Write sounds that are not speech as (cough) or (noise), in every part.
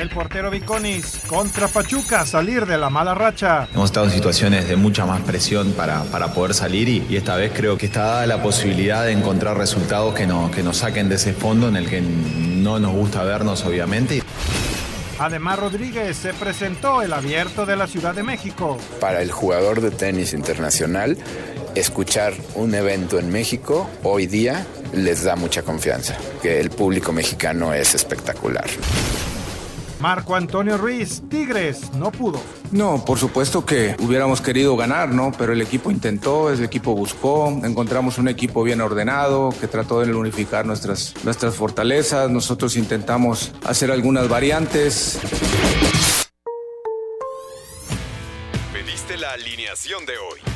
El portero Viconis contra Pachuca, salir de la mala racha. Hemos estado en situaciones de mucha más presión para, para poder salir y, esta vez creo que está dada la posibilidad de encontrar resultados que, no, que nos saquen de ese fondo en el que no nos gusta vernos obviamente. Además, Rodríguez se presentó el abierto de la Ciudad de México. Para el jugador de tenis internacional, escuchar un evento en México hoy día les da mucha confianza, que el público mexicano es espectacular. Marco Antonio Ruiz, Tigres, no pudo. No, por supuesto que hubiéramos querido ganar, ¿no? Pero el equipo intentó, el equipo buscó, encontramos un equipo bien ordenado que trató de unificar nuestras, nuestras fortalezas, nosotros intentamos hacer algunas variantes. Pediste la alineación de hoy.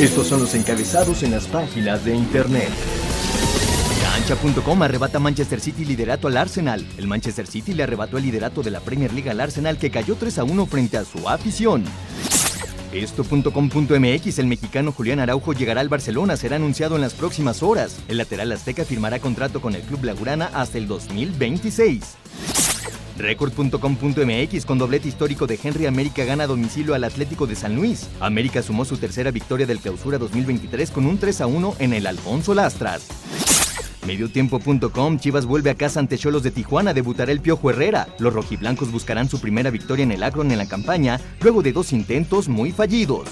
Estos son los encabezados en las páginas de internet. Cancha.com arrebata Manchester City liderato al Arsenal. El Manchester City le arrebató el liderato de la Premier League al Arsenal que cayó 3 a 1 frente a su afición. Esto.com.mx, el mexicano Julián Araujo llegará al Barcelona, será anunciado en las próximas horas. El lateral azteca firmará contrato con el club Lagurana hasta el 2026. Record.com.mx con doblete histórico de Henry América gana a domicilio al Atlético de San Luis. América sumó su tercera victoria del clausura 2023 con un 3 a 1 en el Alfonso Lastras. Mediotiempo.com Chivas vuelve a casa ante Cholos de Tijuana, debutará el Piojo Herrera. Los rojiblancos buscarán su primera victoria en el Akron en la campaña, luego de dos intentos muy fallidos.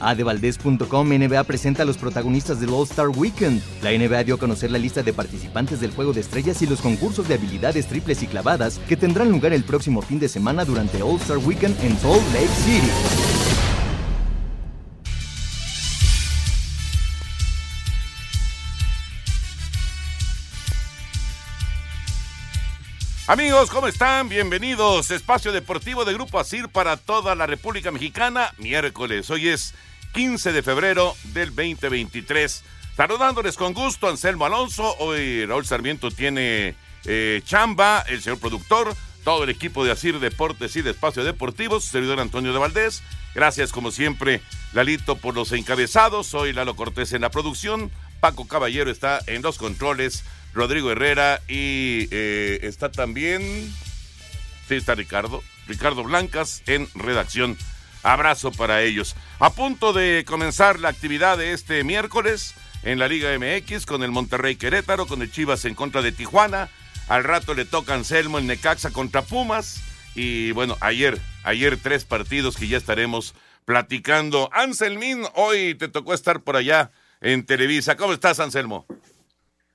Adevaldez.com NBA presenta a los protagonistas del All-Star Weekend. La NBA dio a conocer la lista de participantes del Juego de Estrellas y los concursos de habilidades triples y clavadas que tendrán lugar el próximo fin de semana durante All-Star Weekend en Salt Lake City. Amigos, ¿cómo están? Bienvenidos. Espacio Deportivo de Grupo ASIR para toda la República Mexicana. Miércoles. Hoy es 15 de febrero del 2023. Saludándoles con gusto, Anselmo Alonso. Hoy Raúl Sarmiento tiene eh, chamba, el señor productor, todo el equipo de Asir Deportes y de Espacio Deportivo, servidor Antonio de Valdés. Gracias, como siempre, Lalito, por los encabezados. Soy Lalo Cortés en la producción. Paco Caballero está en los controles. Rodrigo Herrera y eh, está también. Sí, está Ricardo. Ricardo Blancas en redacción. Abrazo para ellos. A punto de comenzar la actividad de este miércoles en la Liga MX con el Monterrey Querétaro, con el Chivas en contra de Tijuana. Al rato le toca Anselmo el Necaxa contra Pumas. Y bueno, ayer, ayer tres partidos que ya estaremos platicando. Anselmín, hoy te tocó estar por allá en Televisa. ¿Cómo estás, Anselmo?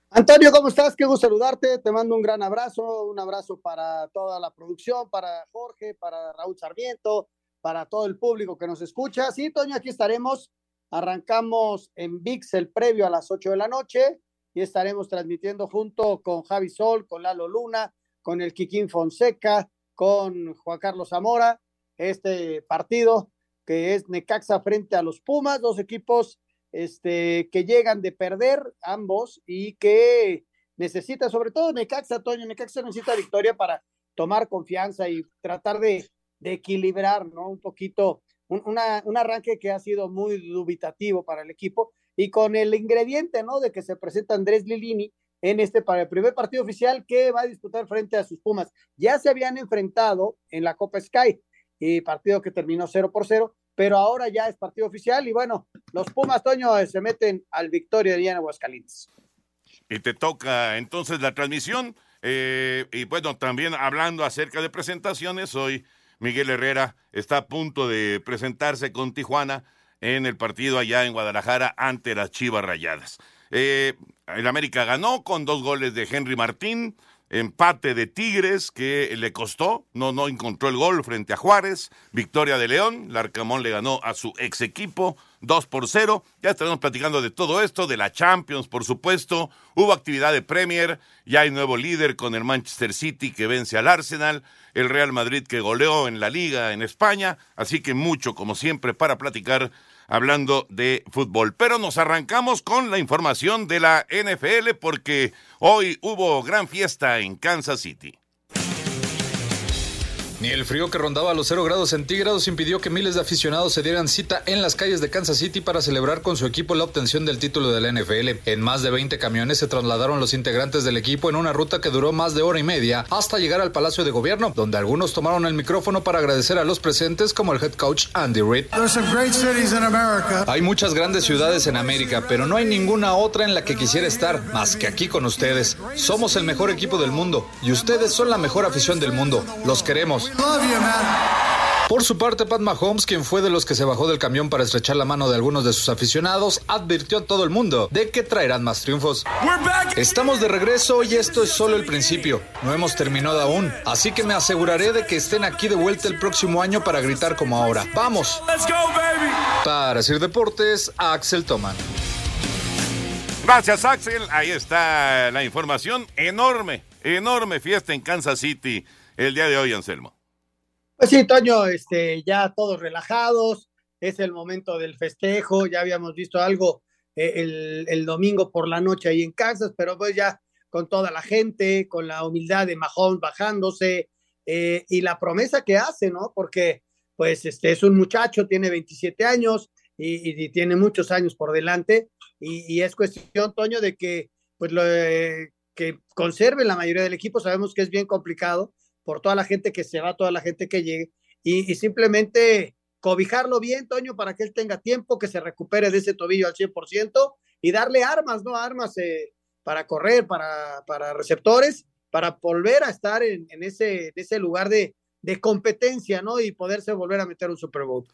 Antonio, ¿cómo estás? Qué gusto saludarte. Te mando un gran abrazo, un abrazo para toda la producción, para Jorge, para Raúl Sarmiento, para todo el público que nos escucha. Sí, Toño, aquí estaremos. Arrancamos en VIX el previo a las 8 de la noche y estaremos transmitiendo junto con Javi Sol, con Lalo Luna, con el Kikín Fonseca, con Juan Carlos Zamora, este partido que es Necaxa frente a los Pumas, dos equipos este, que llegan de perder ambos y que necesita, sobre todo Necaxa, Toño, Necaxa necesita victoria para tomar confianza y tratar de, equilibrar, ¿no? Un poquito, un, un arranque que ha sido muy dubitativo para el equipo y con el ingrediente, ¿no? De que se presenta Andrés Lilini en este primer partido oficial que va a disputar frente a sus Pumas. Ya se habían enfrentado en la Copa Sky, y partido que terminó 0 por 0, pero ahora ya es partido oficial y bueno, los Pumas, Toño, se meten al Victoria de Diana Aguascalientes. Y te toca entonces la transmisión. Eh, y bueno, también hablando acerca de presentaciones, hoy Miguel Herrera está a punto de presentarse con Tijuana en el partido allá en Guadalajara ante las Chivas Rayadas. Eh, el América ganó con dos goles de Henry Martín, empate de Tigres que le costó, no, no encontró el gol frente a Juárez, victoria de León, Larcamón le ganó a su ex equipo, 2 por 0. Ya estaremos platicando de todo esto, de la Champions, por supuesto. Hubo actividad de Premier, ya hay nuevo líder con el Manchester City que vence al Arsenal, el Real Madrid que goleó en la liga en España, así que mucho, como siempre, para platicar hablando de fútbol. Pero nos arrancamos con la información de la NFL porque hoy hubo gran fiesta en Kansas City. Ni el frío que rondaba los 0 grados centígrados impidió que miles de aficionados se dieran cita en las calles de Kansas City para celebrar con su equipo la obtención del título de la NFL. En más de 20 camiones se trasladaron los integrantes del equipo en una ruta que duró más de hora y media hasta llegar al Palacio de Gobierno, donde algunos tomaron el micrófono para agradecer a los presentes como el head coach Andy Reid. Hay muchas grandes ciudades en América, pero no hay ninguna otra en la que quisiera estar más que aquí con ustedes. Somos el mejor equipo del mundo y ustedes son la mejor afición del mundo. Los queremos. Por su parte, Pat Mahomes, quien fue de los que se bajó del camión para estrechar la mano de algunos de sus aficionados, advirtió a todo el mundo de que traerán más triunfos. Estamos de regreso y esto es solo el principio. No hemos terminado aún, así que me aseguraré de que estén aquí de vuelta el próximo año para gritar como ahora. ¡Vamos! Para Sir Deportes, Axel Toman. Gracias, Axel. Ahí está la información. Enorme, enorme fiesta en Kansas City el día de hoy, Anselmo? Pues sí, Toño, este, ya todos relajados, es el momento del festejo, ya habíamos visto algo eh, el, domingo por la noche ahí en Kansas, pero pues ya con toda la gente, con la humildad de Mahomes bajándose eh, y la promesa que hace, ¿no? Porque pues este es un muchacho, tiene 27 años y, tiene muchos años por delante y, y, es cuestión, Toño, de que pues lo, eh, que conserve la mayoría del equipo, sabemos que es bien complicado, por toda la gente que se va, toda la gente que llegue, y, simplemente cobijarlo bien, Toño, para que él tenga tiempo, que se recupere de ese tobillo al 100% y darle armas, ¿no? Armas eh, para correr, para, para receptores, para volver a estar en, en ese, ese lugar de, de competencia, ¿no? Y poderse volver a meter un Super Bowl.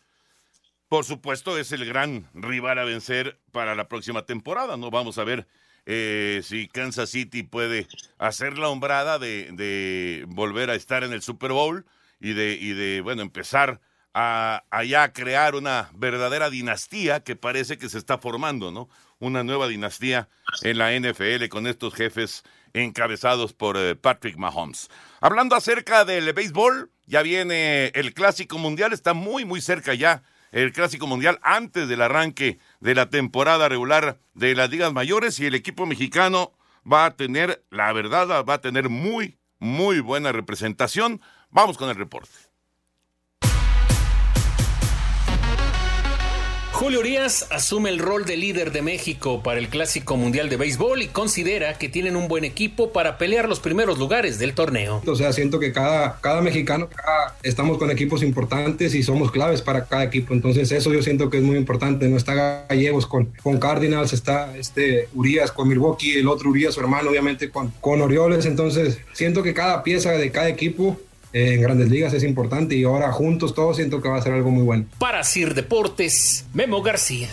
Por supuesto, es el gran rival a vencer para la próxima temporada, ¿no? Vamos a ver eh, si Kansas City puede hacer la hombrada de, volver a estar en el Super Bowl y de, bueno, empezar a, a ya crear una verdadera dinastía que parece que se está formando, ¿no? Una nueva dinastía en la NFL con estos jefes encabezados por eh, Patrick Mahomes. Hablando acerca del béisbol, ya viene el Clásico Mundial, está muy, muy cerca ya el Clásico Mundial antes del arranque de la temporada regular de las ligas mayores y el equipo mexicano va a tener, la verdad, va a tener muy, muy buena representación. Vamos con el reporte. Julio Urias asume el rol de líder de México para el Clásico Mundial de Béisbol y considera que tienen un buen equipo para pelear los primeros lugares del torneo. O sea, siento que cada, cada mexicano, cada, estamos con equipos importantes y somos claves para cada equipo. Entonces eso yo siento que es muy importante. No está Gallegos con, con Cardinals, está este Urias con Milwaukee, el otro Urias, su hermano, obviamente con, con Orioles. Entonces siento que cada pieza de cada equipo en grandes ligas es importante y ahora juntos todos siento que va a ser algo muy bueno. Para Sir Deportes, Memo García.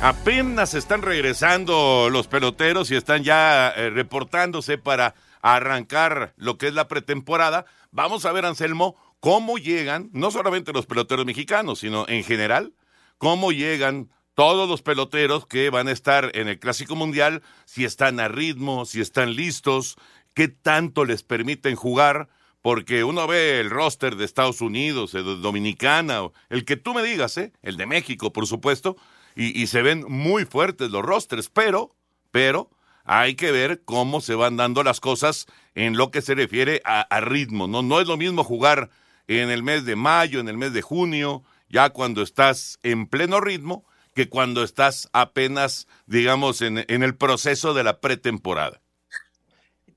Apenas están regresando los peloteros y están ya eh, reportándose para arrancar lo que es la pretemporada. Vamos a ver, Anselmo, cómo llegan, no solamente los peloteros mexicanos, sino en general, cómo llegan todos los peloteros que van a estar en el Clásico Mundial, si están a ritmo, si están listos, qué tanto les permiten jugar, porque uno ve el roster de Estados Unidos, el de Dominicana, el que tú me digas, ¿eh? el de México, por supuesto, y, se ven muy fuertes los rosters, pero, pero, hay que ver cómo se van dando las cosas en lo que se refiere a, ritmo, ¿no? No es lo mismo jugar en el mes de mayo, en el mes de junio, ya cuando estás en pleno ritmo, que cuando estás apenas, digamos, en el proceso de la pretemporada.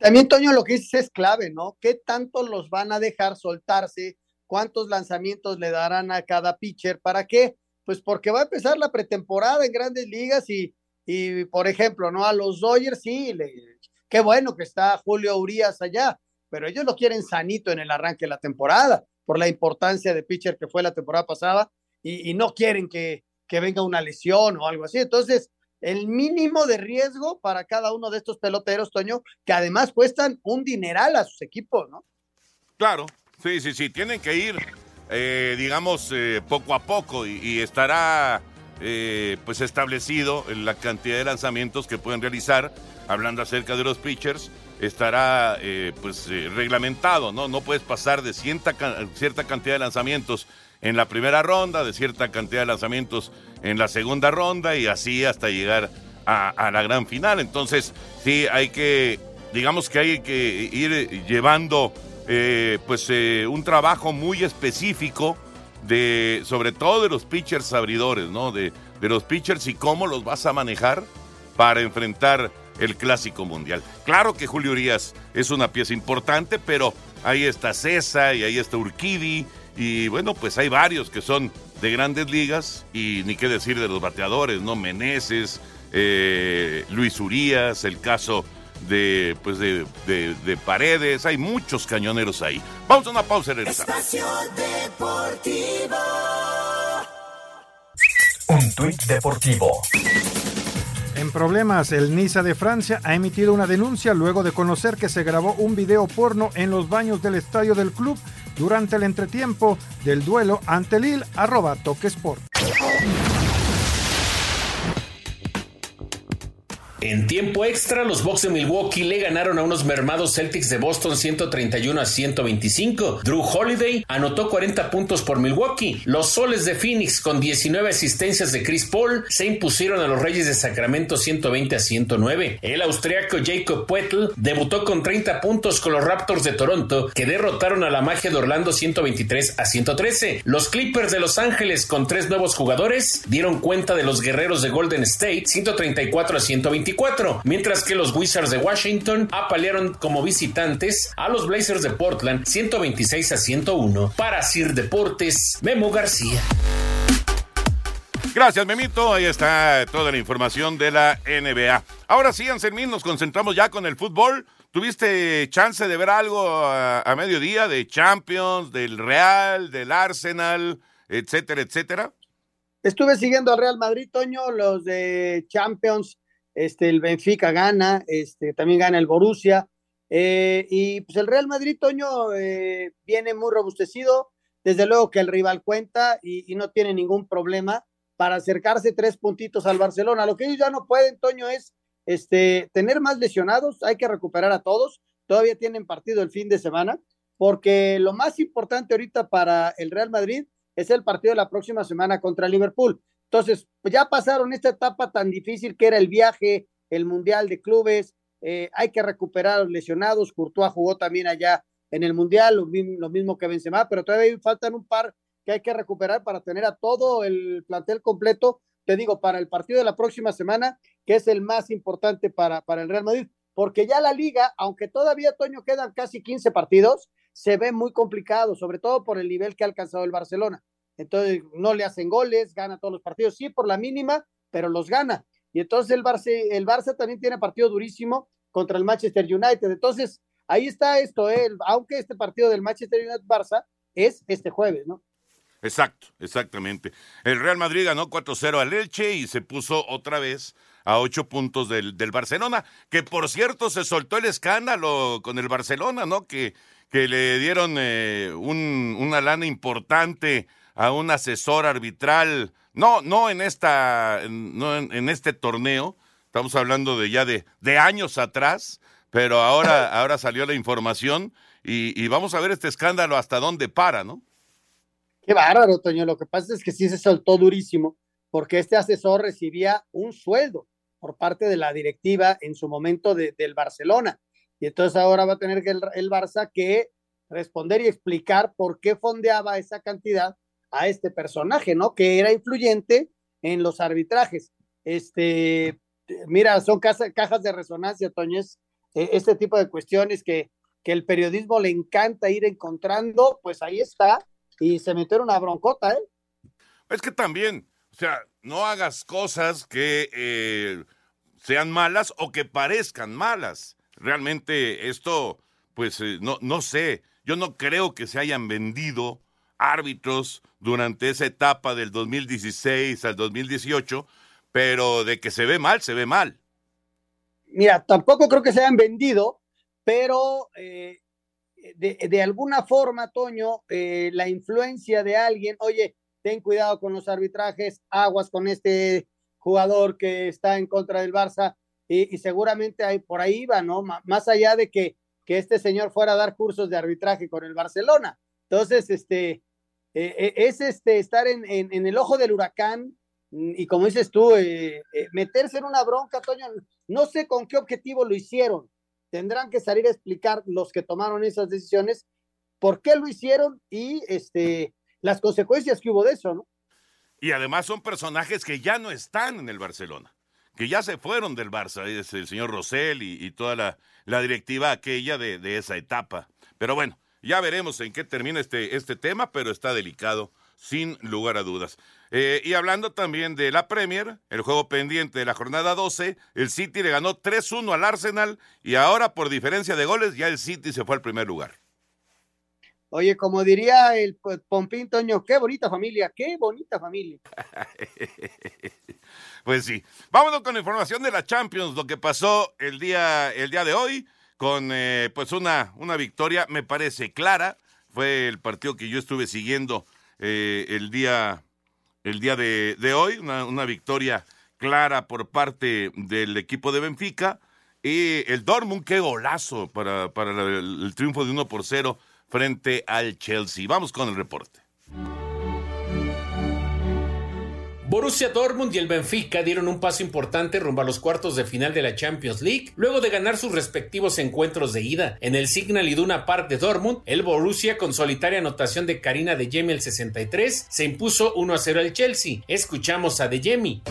También, Toño, lo que dices es clave, ¿no? ¿Qué tanto los van a dejar soltarse? ¿Cuántos lanzamientos le darán a cada pitcher? ¿Para qué? Pues porque va a empezar la pretemporada en grandes ligas y, y por ejemplo, ¿no? A los Dodgers sí, le, qué bueno que está Julio Urias allá, pero ellos lo quieren sanito en el arranque de la temporada por la importancia de pitcher que fue la temporada pasada y, y no quieren que, que venga una lesión o algo así. Entonces, el mínimo de riesgo para cada uno de estos peloteros, Toño, que además cuestan un dineral a sus equipos, ¿no? Claro, sí, sí, sí, tienen que ir eh, digamos, eh, poco a poco y, estará eh, pues establecido la cantidad de lanzamientos que pueden realizar. Hablando acerca de los pitchers, estará pues reglamentado, ¿no? No puedes pasar de cierta, cierta cantidad de lanzamientos en la primera ronda, de cierta cantidad de lanzamientos en la segunda ronda y así hasta llegar a, la gran final. Entonces, sí, hay que, digamos que hay que ir llevando eh, pues eh, un trabajo muy específico de, sobre todo de los pitchers abridores, ¿no? De, de los pitchers y cómo los vas a manejar para enfrentar el Clásico Mundial. Claro que Julio Urias es una pieza importante, pero ahí está César y ahí está Urquidi y bueno, pues hay varios que son de grandes ligas y ni qué decir de los bateadores, ¿no? Meneses, eh, Luis Urias, el caso de, pues de, de, paredes, hay muchos cañoneros ahí. Vamos a una pausa y Espacio Deportivo. Un tuit deportivo. En problemas, el Niza de Francia ha emitido una denuncia luego de conocer que se grabó un video porno en los baños del estadio del club durante el entretiempo del duelo ante Lille, arroba Toque Sport. En tiempo extra, los Bucks de Milwaukee le ganaron a unos mermados Celtics de Boston 131 a 125. Drew Holiday anotó 40 puntos por Milwaukee. Los Soles de Phoenix, con 19 asistencias de Chris Paul, se impusieron a los Reyes de Sacramento 120 a 109. El austriaco Jacob Puetl debutó con 30 puntos con los Raptors de Toronto, que derrotaron a la magia de Orlando 123 a 113. Los Clippers de Los Ángeles, con tres nuevos jugadores, dieron cuenta de los guerreros de Golden State 134 a 121 mientras que los Wizards de Washington apalearon como visitantes a los Blazers de Portland 126 a 101. Para Sir Deportes, Memo García. Gracias, Memito. Ahí está toda la información de la NBA. Ahora sí, Anselmín, nos concentramos ya con el fútbol. ¿Tuviste chance de ver algo a, a, mediodía de Champions, del Real, del Arsenal, etcétera, etcétera? Estuve siguiendo al Real Madrid, Toño, los de Champions este, el Benfica gana, este, también gana el Borussia, eh, y pues el Real Madrid, Toño, eh, viene muy robustecido, desde luego que el rival cuenta y, no tiene ningún problema para acercarse tres puntitos al Barcelona. Lo que ellos ya no pueden, Toño, es este, tener más lesionados, hay que recuperar a todos, todavía tienen partido el fin de semana, porque lo más importante ahorita para el Real Madrid es el partido de la próxima semana contra Liverpool. Entonces, pues ya pasaron esta etapa tan difícil que era el viaje, el Mundial de Clubes, eh, hay que recuperar a los lesionados, Courtois jugó también allá en el Mundial, lo, mismo que Benzema, pero todavía faltan un par que hay que recuperar para tener a todo el plantel completo, te digo, para el partido de la próxima semana, que es el más importante para, para el Real Madrid, porque ya la liga, aunque todavía, Toño, quedan casi 15 partidos, se ve muy complicado, sobre todo por el nivel que ha alcanzado el Barcelona entonces no le hacen goles, gana todos los partidos, sí por la mínima, pero los gana. Y entonces el Barça, el Barça también tiene partido durísimo contra el Manchester United. Entonces, ahí está esto, ¿eh? aunque este partido del Manchester United-Barça es este jueves, ¿no? Exacto, exactamente. El Real Madrid ganó 4-0 al Elche y se puso otra vez a ocho puntos del, del, Barcelona, que por cierto se soltó el escándalo con el Barcelona, ¿no? Que, que le dieron eh, un, una lana importante a un asesor arbitral, no, no en esta, no en, este torneo, estamos hablando de ya de, de años atrás, pero ahora, (laughs) ahora salió la información y, vamos a ver este escándalo hasta dónde para, ¿no? Qué bárbaro, Toño. Lo que pasa es que sí se soltó durísimo, porque este asesor recibía un sueldo por parte de la directiva en su momento de, del Barcelona. Y entonces ahora va a tener que el, el Barça que responder y explicar por qué fondeaba esa cantidad a este personaje, ¿no? Que era influyente en los arbitrajes. Este, mira, son cajas de resonancia, Toñez, eh, este tipo de cuestiones que, que el periodismo le encanta ir encontrando, pues ahí está, y se metió una broncota, ¿eh? Es que también, o sea, no hagas cosas que eh, sean malas o que parezcan malas. Realmente esto, pues eh, no, no sé, yo no creo que se hayan vendido árbitros durante esa etapa del 2016 al 2018, pero de que se ve mal, se ve mal. Mira, tampoco creo que se hayan vendido, pero eh, de, de alguna forma, Toño, eh, la influencia de alguien, oye, ten cuidado con los arbitrajes, aguas con este jugador que está en contra del Barça, y, seguramente por ahí va, ¿no? Más allá de que, que este señor fuera a dar cursos de arbitraje con el Barcelona. Entonces, este, eh, es este, estar en, en, el ojo del huracán y como dices tú, eh, eh, meterse en una bronca, Toño, no sé con qué objetivo lo hicieron. Tendrán que salir a explicar los que tomaron esas decisiones por qué lo hicieron y este, las consecuencias que hubo de eso, ¿no? Y además son personajes que ya no están en el Barcelona, que ya se fueron del Barça, es el señor Rosell y, y toda la, la, directiva aquella de, de esa etapa. Pero bueno, ya veremos en qué termina este, este tema, pero está delicado, sin lugar a dudas. Eh, y hablando también de la Premier, el juego pendiente de la jornada 12, el City le ganó 3-1 al Arsenal y ahora por diferencia de goles ya el City se fue al primer lugar. Oye, como diría el Pompín Toño, qué bonita familia, qué bonita familia. (laughs) pues sí. Vámonos con información de la Champions, lo que pasó el día, el día de hoy, con eh, pues una, una victoria, me parece clara. Fue el partido que yo estuve siguiendo eh, el día el día de, hoy, una, una, victoria clara por parte del equipo de Benfica. Y el Dortmund, qué golazo para, para el, el triunfo de 1 por 0 frente al Chelsea. Vamos con el reporte. Borussia Dortmund y el Benfica dieron un paso importante rumbo a los cuartos de final de la Champions League, luego de ganar sus respectivos encuentros de ida. En el Signal Iduna Park de Dortmund, el Borussia, con solitaria anotación de Karina de Jemi el 63, se impuso 1 a 0 al Chelsea. Escuchamos a de Jemi.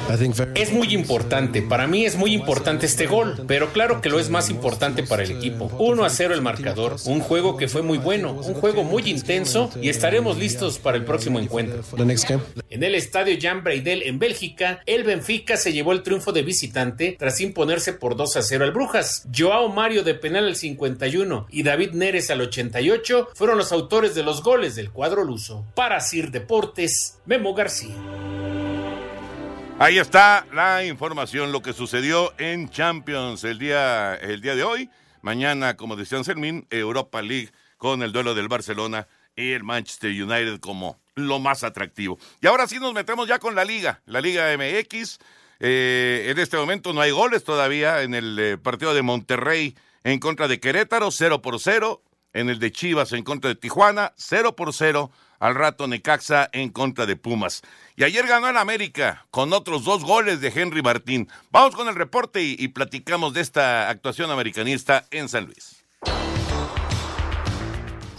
Es muy importante, para mí es muy importante este gol, pero claro que lo es más importante para el equipo. 1 a 0 el marcador, un juego que fue muy bueno, un juego muy intenso y estaremos listos para el próximo encuentro. En el estadio Jan En Bélgica, el Benfica se llevó el triunfo de visitante tras imponerse por 2 a 0 al Brujas. Joao Mario de penal al 51 y David Neres al 88 fueron los autores de los goles del cuadro luso. Para Sir Deportes, Memo García. Ahí está la información, lo que sucedió en Champions el día, el día de hoy. Mañana, como decía Anselmín, Europa League con el duelo del Barcelona y el Manchester United como lo más atractivo. Y ahora sí nos metemos ya con la liga, la Liga MX. Eh, en este momento no hay goles todavía en el eh, partido de Monterrey en contra de Querétaro, 0 por 0. En el de Chivas en contra de Tijuana, 0 por 0. Al rato Necaxa en contra de Pumas. Y ayer ganó el América con otros dos goles de Henry Martín. Vamos con el reporte y platicamos de esta actuación americanista en San Luis.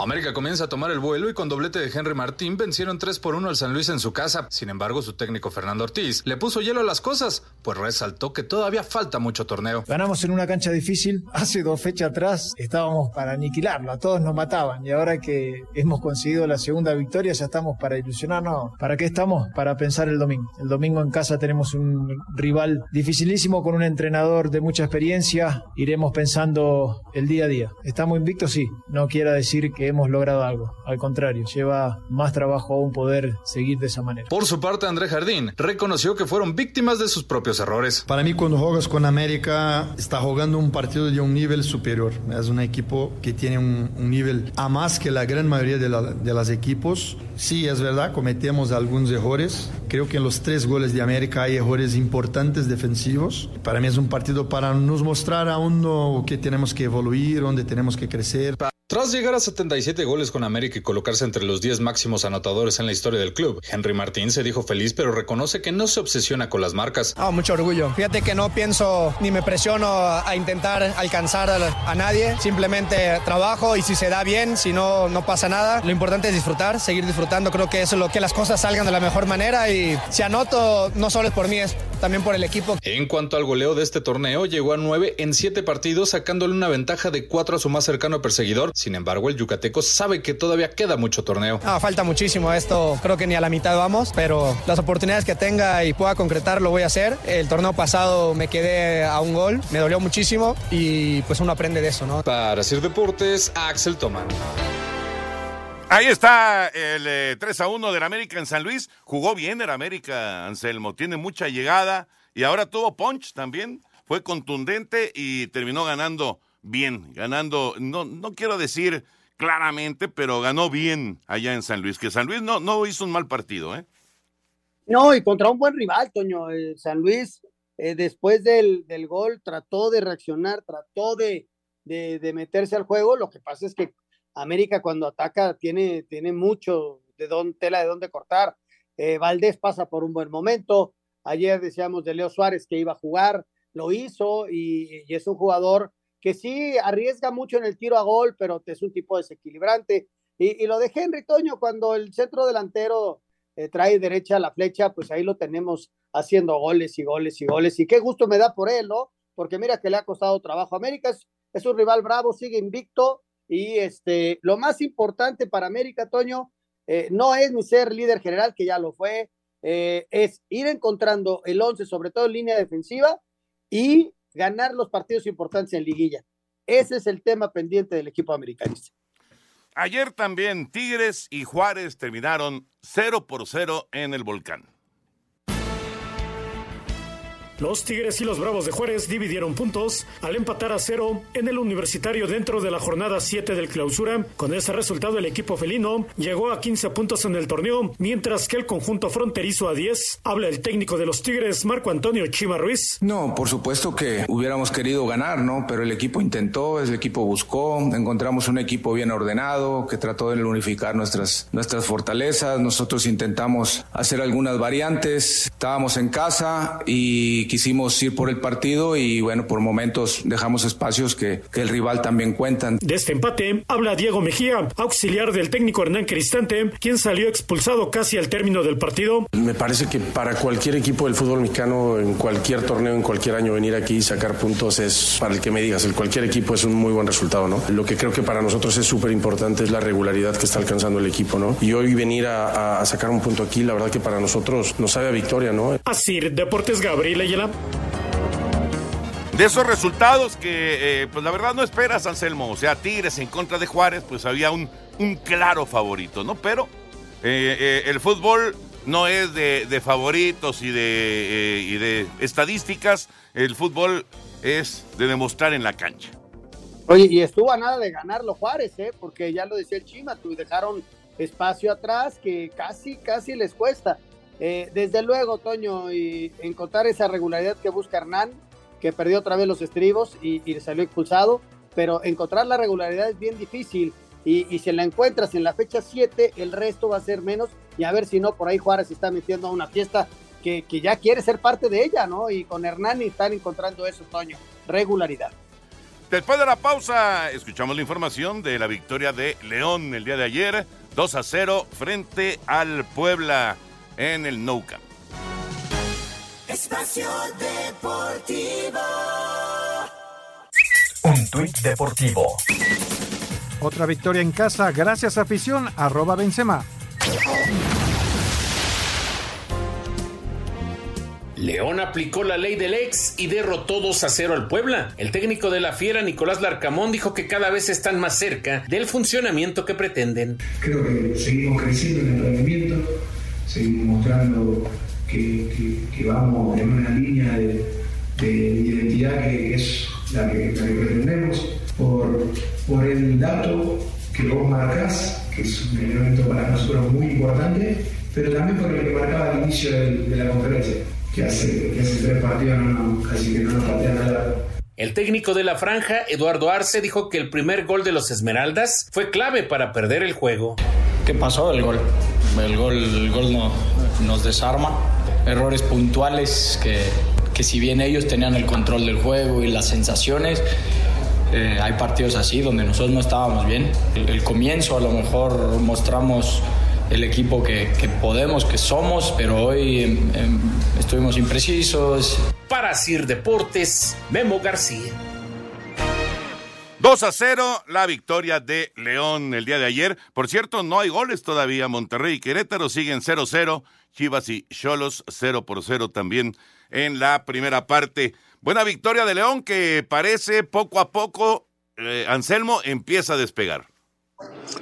América comienza a tomar el vuelo y con doblete de Henry Martín vencieron 3 por 1 al San Luis en su casa. Sin embargo, su técnico Fernando Ortiz le puso hielo a las cosas, pues resaltó que todavía falta mucho torneo. Ganamos en una cancha difícil. Hace dos fechas atrás estábamos para aniquilarlo, a todos nos mataban y ahora que hemos conseguido la segunda victoria ya estamos para ilusionarnos. ¿Para qué estamos? Para pensar el domingo. El domingo en casa tenemos un rival dificilísimo con un entrenador de mucha experiencia. Iremos pensando el día a día. ¿Estamos invictos? Sí. No quiera decir que hemos logrado algo. Al contrario, lleva más trabajo aún poder seguir de esa manera. Por su parte, André Jardín reconoció que fueron víctimas de sus propios errores. Para mí, cuando juegas con América, está jugando un partido de un nivel superior. Es un equipo que tiene un, un nivel a más que la gran mayoría de, la, de los equipos. Sí, es verdad, cometemos algunos errores. Creo que en los tres goles de América hay errores importantes defensivos. Para mí es un partido para nos mostrar aún lo que tenemos que evoluir, dónde tenemos que crecer. Tras llegar a 77 goles con América y colocarse entre los 10 máximos anotadores en la historia del club, Henry Martín se dijo feliz pero reconoce que no se obsesiona con las marcas. Ah, mucho orgullo. Fíjate que no pienso ni me presiono a intentar alcanzar a, nadie, simplemente trabajo y si se da bien, si no, no pasa nada. Lo importante es disfrutar, seguir disfrutando. Creo que eso es lo que las cosas salgan de la mejor manera y si anoto no solo es por mí, es también por el equipo. En cuanto al goleo de este torneo, llegó a 9 en 7 partidos, sacándole una ventaja de 4 a su más cercano perseguidor. Sin embargo, el sabe que todavía queda mucho torneo. Ah, falta muchísimo esto, creo que ni a la mitad vamos, pero las oportunidades que tenga y pueda concretar lo voy a hacer. El torneo pasado me quedé a un gol, me dolió muchísimo y pues uno aprende de eso, ¿no? Para Sir Deportes, Axel Toman. Ahí está el eh, 3 a 1 del América en San Luis. Jugó bien el América, Anselmo. Tiene mucha llegada y ahora tuvo punch también. Fue contundente y terminó ganando bien. Ganando, no, no quiero decir claramente, pero ganó bien allá en San Luis, que San Luis no, no hizo un mal partido, ¿eh? No, y contra un buen rival, Toño. Eh, San Luis, eh, después del, del, gol, trató de reaccionar, trató de, de, meterse al juego. Lo que pasa es que América cuando ataca tiene, tiene mucho de dónde, tela de dónde cortar. Eh, Valdés pasa por un buen momento. Ayer decíamos de Leo Suárez que iba a jugar, lo hizo y es un jugador que sí arriesga mucho en el tiro a gol, pero es un tipo desequilibrante. Y, y lo de Henry Toño, cuando el centro delantero eh, trae derecha la flecha, pues ahí lo tenemos haciendo goles y goles y goles. Y qué gusto me da por él, ¿no? Porque mira que le ha costado trabajo. América es, es un rival bravo, sigue invicto. Y este, lo más importante para América, Toño, eh, no es ni ser líder general, que ya lo fue, eh, es ir encontrando el 11, sobre todo en línea defensiva, y ganar los partidos importantes en liguilla. Ese es el tema pendiente del equipo americanista. Ayer también Tigres y Juárez terminaron 0 por 0 en el volcán. Los Tigres y los Bravos de Juárez dividieron puntos al empatar a cero en el universitario dentro de la jornada 7 del clausura. Con ese resultado el equipo felino llegó a 15 puntos en el torneo, mientras que el conjunto fronterizo a 10. Habla el técnico de los Tigres, Marco Antonio Chima Ruiz. No, por supuesto que hubiéramos querido ganar, ¿no? Pero el equipo intentó, el equipo buscó, encontramos un equipo bien ordenado que trató de unificar nuestras, nuestras fortalezas. Nosotros intentamos hacer algunas variantes, estábamos en casa y quisimos ir por el partido y bueno, por momentos dejamos espacios que, que el rival también cuentan. De este empate habla Diego Mejía, auxiliar del técnico Hernán Cristante, quien salió expulsado casi al término del partido. Me parece que para cualquier equipo del fútbol mexicano, en cualquier torneo, en cualquier año, venir aquí y sacar puntos es, para el que me digas, el cualquier equipo es un muy buen resultado, ¿no? Lo que creo que para nosotros es súper importante es la regularidad que está alcanzando el equipo, ¿no? Y hoy venir a, a, sacar un punto aquí, la verdad que para nosotros nos sabe a victoria, ¿no? Así, Deportes Gabriel Ayala. De esos resultados que, eh, pues la verdad no esperas, Anselmo. O sea, Tigres en contra de Juárez, pues había un, claro favorito, ¿no? Pero eh, eh, el fútbol no es de, favoritos y de, y de estadísticas. El fútbol es de demostrar en la cancha. Oye, y estuvo a nada de ganarlo Juárez, ¿eh? Porque ya lo decía el Chima, tú dejaron espacio atrás que casi, casi les cuesta. Eh, desde luego, Toño, y encontrar esa regularidad que busca Hernán, que perdió otra vez los estribos y, salió expulsado, pero encontrar la regularidad es bien difícil. Y, y, si la encuentras en la fecha 7, el resto va a ser menos. Y a ver si no, por ahí Juárez se está metiendo a una fiesta que, que ya quiere ser parte de ella, ¿no? Y con Hernán están encontrando eso, Toño, regularidad. Después de la pausa, escuchamos la información de la victoria de León el día de ayer, 2 a 0 frente al Puebla en el Nou Camp. Espacio Deportivo. Un tuit deportivo. Otra victoria en casa gracias a afición arroba Benzema. León aplicó la ley del ex y derrotó 2 a 0 al Puebla. El técnico de la Fiera, Nicolás Larcamón, dijo que cada vez están más cerca del funcionamiento que pretenden. Creo que seguimos creciendo en el rendimiento, seguimos mostrando que, que, que vamos en una línea de, de identidad que es la que, la que pretendemos. Por, por el dato que vos marcás, que es un elemento para nosotros muy importante, pero también por el que marcaba al inicio de, de la conferencia que hace, que hace tres partidos no, no, casi que no nos patean nada. El técnico de la franja, Eduardo Arce, dijo que el primer gol de los Esmeraldas fue clave para perder el juego. ¿Qué pasó? El gol. El gol, el gol no, nos desarma. Errores puntuales que, que si bien ellos tenían el control del juego y las sensaciones, eh, hay partidos así donde nosotros no estábamos bien. El, el comienzo a lo mejor mostramos el equipo que, que, podemos, que somos, pero hoy eh, estuvimos imprecisos. Para Sir Deportes, Memo García. 2 a 0, la victoria de León el día de ayer. Por cierto, no hay goles todavía. Monterrey y Querétaro siguen 0-0. Chivas y Cholos 0 por 0 también en la primera parte. Buena victoria de León que parece poco a poco, eh, Anselmo empieza a despegar.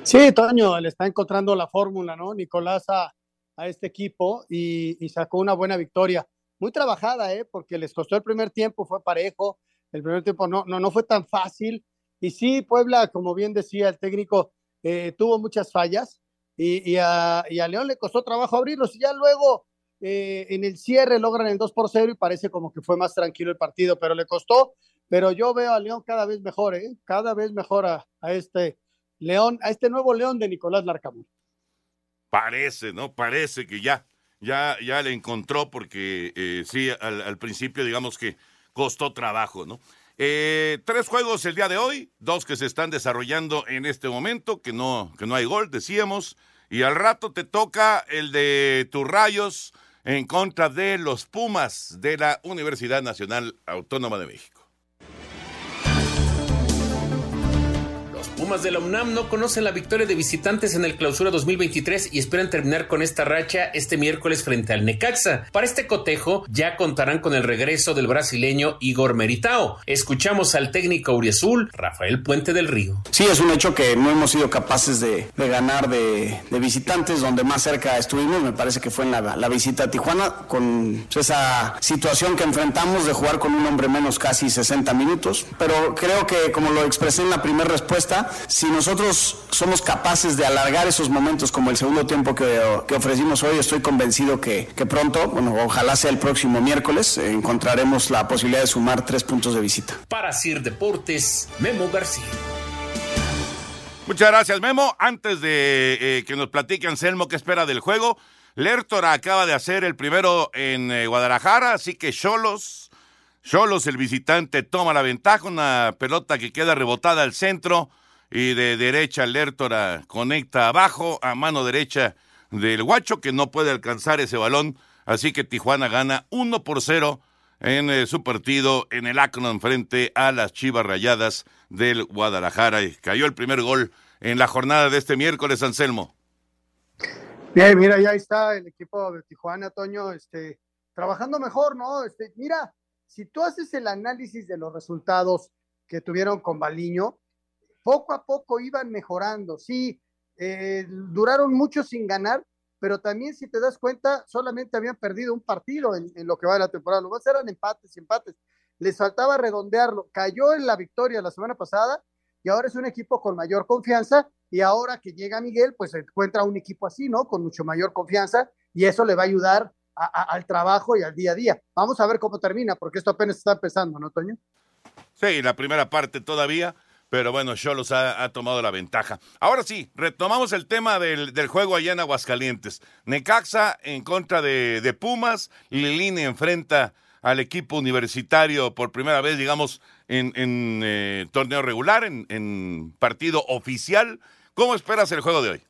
Sí, Toño, le está encontrando la fórmula, ¿no? Nicolás a, a este equipo y, y, sacó una buena victoria. Muy trabajada, ¿eh? Porque les costó el primer tiempo, fue parejo. El primer tiempo no, no, no fue tan fácil. Y sí, Puebla, como bien decía el técnico, eh, tuvo muchas fallas y, a, León le costó trabajo abrirlos y ya luego eh, en el cierre logran el 2 por 0 y parece como que fue más tranquilo el partido, pero le costó. Pero yo veo a León cada vez mejor, ¿eh? cada vez mejor a, este León, a este nuevo León de Nicolás Larcamón. Parece, ¿no? Parece que ya, ya, ya le encontró porque eh, sí, al, principio digamos que costó trabajo, ¿no? Eh, tres juegos el día de hoy, dos que se están desarrollando en este momento, que no, que no hay gol, decíamos, y al rato te toca el de tus rayos en contra de los Pumas de la Universidad Nacional Autónoma de México. Pumas de la UNAM no conocen la victoria de visitantes en el clausura 2023 y esperan terminar con esta racha este miércoles frente al Necaxa. Para este cotejo ya contarán con el regreso del brasileño Igor Meritao. Escuchamos al técnico Uriazul, Rafael Puente del Río. Sí, es un hecho que no hemos sido capaces de, ganar de, visitantes, donde más cerca estuvimos, me parece que fue en la, visita a Tijuana, con esa situación que enfrentamos de jugar con un hombre menos casi 60 minutos. Pero creo que, como lo expresé en la primera respuesta, si nosotros somos capaces de alargar esos momentos como el segundo tiempo que, ofrecimos hoy, estoy convencido que, pronto, bueno, ojalá sea el próximo miércoles, encontraremos la posibilidad de sumar tres puntos de visita. Para Sir Deportes, Memo García. Muchas gracias, Memo. Antes de eh, que nos platique Anselmo qué espera del juego, Lertora acaba de hacer el primero en eh, Guadalajara, así que Cholos, Cholos, el visitante, toma la ventaja, una pelota que queda rebotada al centro y de derecha Lertora conecta abajo a mano derecha del Guacho que no puede alcanzar ese balón, así que Tijuana gana 1 por 0 en eh, su partido en el Akron frente a las Chivas Rayadas del Guadalajara y cayó el primer gol en la jornada de este miércoles Anselmo. Bien, mira, ya está el equipo de Tijuana, Toño, este, trabajando mejor, ¿no? Este, mira, si tú haces el análisis de los resultados que tuvieron con Baliño, poco a poco iban mejorando. Sí, eh, duraron mucho sin ganar, pero también si te das cuenta, solamente habían perdido un partido en, lo que va de la temporada. Lo más eran empates, empates. Les faltaba redondearlo. Cayó en la victoria la semana pasada y ahora es un equipo con mayor confianza y ahora que llega Miguel, pues encuentra un equipo así, ¿no? Con mucho mayor confianza y eso le va a ayudar al trabajo y al día a día. Vamos a ver cómo termina, porque esto apenas está empezando, ¿no, Toño? Sí, la primera parte todavía pero bueno, Cholos ha, ha, tomado la ventaja. Ahora sí, retomamos el tema del, juego allá en Aguascalientes. Necaxa en contra de, de Pumas, Lilini enfrenta al equipo universitario por primera vez, digamos, en, eh, torneo regular, en, en, partido oficial. ¿Cómo esperas el juego de hoy?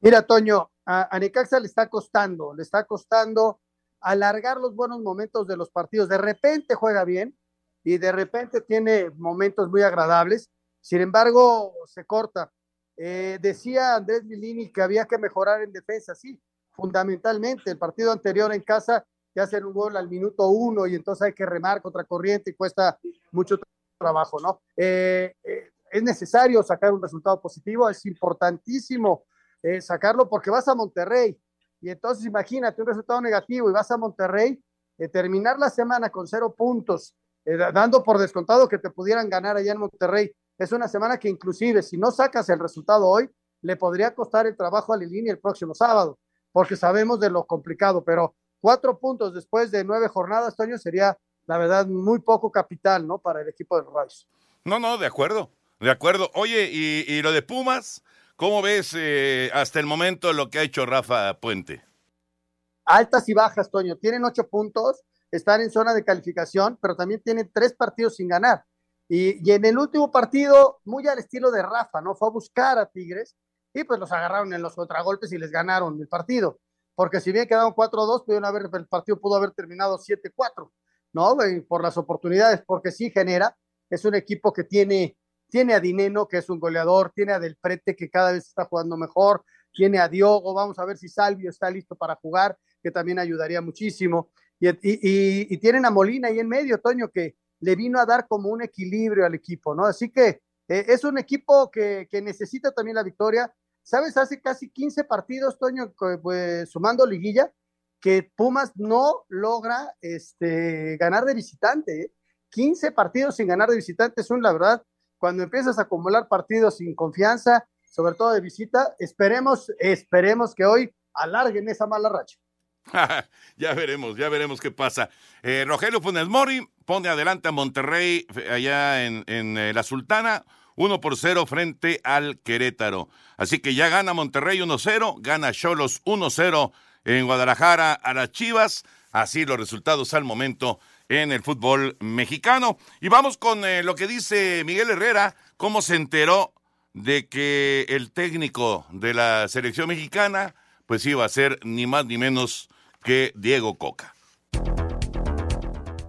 Mira, Toño, a, a Necaxa le está costando, le está costando alargar los buenos momentos de los partidos. De repente juega bien, y de repente tiene momentos muy agradables, sin embargo, se corta. Eh, decía Andrés Milini que había que mejorar en defensa, sí, fundamentalmente. El partido anterior en casa te hacen un gol al minuto uno y entonces hay que remar contra corriente y cuesta mucho trabajo, ¿no? Eh, eh, es necesario sacar un resultado positivo, es importantísimo sacarlo porque vas a Monterrey y entonces imagínate un resultado negativo y vas a Monterrey, terminar la semana con cero puntos eh, dando por descontado que te pudieran ganar allá en Monterrey. Es una semana que inclusive si no sacas el resultado hoy, le podría costar el trabajo a Lilini el próximo sábado, porque sabemos de lo complicado, pero cuatro puntos después de nueve jornadas, Toño, sería la verdad muy poco capital, ¿no? Para el equipo de Rice. No, no, de acuerdo, de acuerdo. Oye, y, lo de Pumas, ¿cómo ves eh, hasta el momento lo que ha hecho Rafa Puente? Altas y bajas, Toño. Tienen ocho puntos, están en zona de calificación, pero también tienen tres partidos sin ganar. Y, en el último partido, muy al estilo de Rafa, ¿no? Fue a buscar a Tigres y pues los agarraron en los contragolpes y les ganaron el partido. Porque si bien quedaron 4-2, pudieron haber, el partido pudo haber terminado 7-4, ¿no? por las oportunidades, porque sí genera. Es un equipo que tiene, tiene a Dineno, que es un goleador, tiene a Del Prete, que cada vez está jugando mejor, tiene a Diogo, vamos a ver si Salvio está listo para jugar, que también ayudaría muchísimo. Y, tienen a Molina ahí en medio, Toño, que le vino a dar como un equilibrio al equipo, ¿no? Así que eh, es un equipo que, necesita también la victoria. ¿Sabes? Hace casi 15 partidos, Toño, pues, sumando liguilla, que Pumas no logra este, ganar de visitante. 15 ¿eh? partidos sin ganar de visitante es un, la verdad, cuando empiezas a acumular partidos sin confianza sobre todo de visita. Esperemos, esperemos que hoy alarguen esa mala racha. (laughs) ya veremos, ya veremos qué pasa. Eh, Rogelio Funes Mori pone adelante a Monterrey allá en, eh, la Sultana. 1 por 0 frente al Querétaro. Así que ya gana Monterrey 1-0, gana Cholos 1-0 en Guadalajara a las Chivas. Así los resultados al momento en el fútbol mexicano. Y vamos con eh, lo que dice Miguel Herrera, cómo se enteró de que el técnico de la selección mexicana pues iba a ser ni más ni menos que Diego Coca.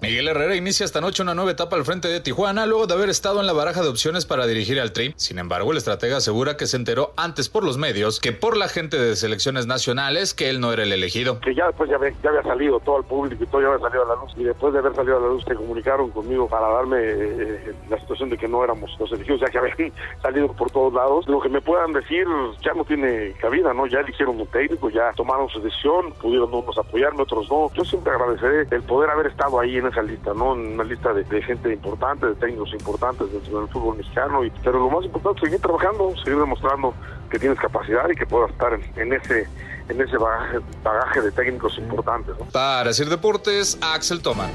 Miguel Herrera inicia esta noche una nueva etapa al frente de Tijuana luego de haber estado en la baraja de opciones para dirigir al Tri. Sin embargo, el estratega asegura que se enteró antes por los medios que por la gente de selecciones nacionales que él no era el elegido. Que ya después ya había, salido todo el público y todo ya había salido a la luz. Y después de haber salido a la luz se comunicaron conmigo para darme eh, la situación de que no éramos los elegidos, ya que habían (laughs) salido por todos lados. Lo que me puedan decir ya no tiene cabida, ¿no? Ya eligieron un técnico, ya tomaron su decisión, pudieron unos apoyarme, otros no. Yo siempre agradeceré el poder haber estado ahí en esa lista, ¿no? En una lista de, de gente importante, de técnicos importantes dentro del fútbol mexicano. Y, pero lo más importante es seguir trabajando, seguir demostrando que tienes capacidad y que puedas estar en, en ese en ese bagaje, bagaje de técnicos importantes. ¿no? Para decir deportes, Axel Toma.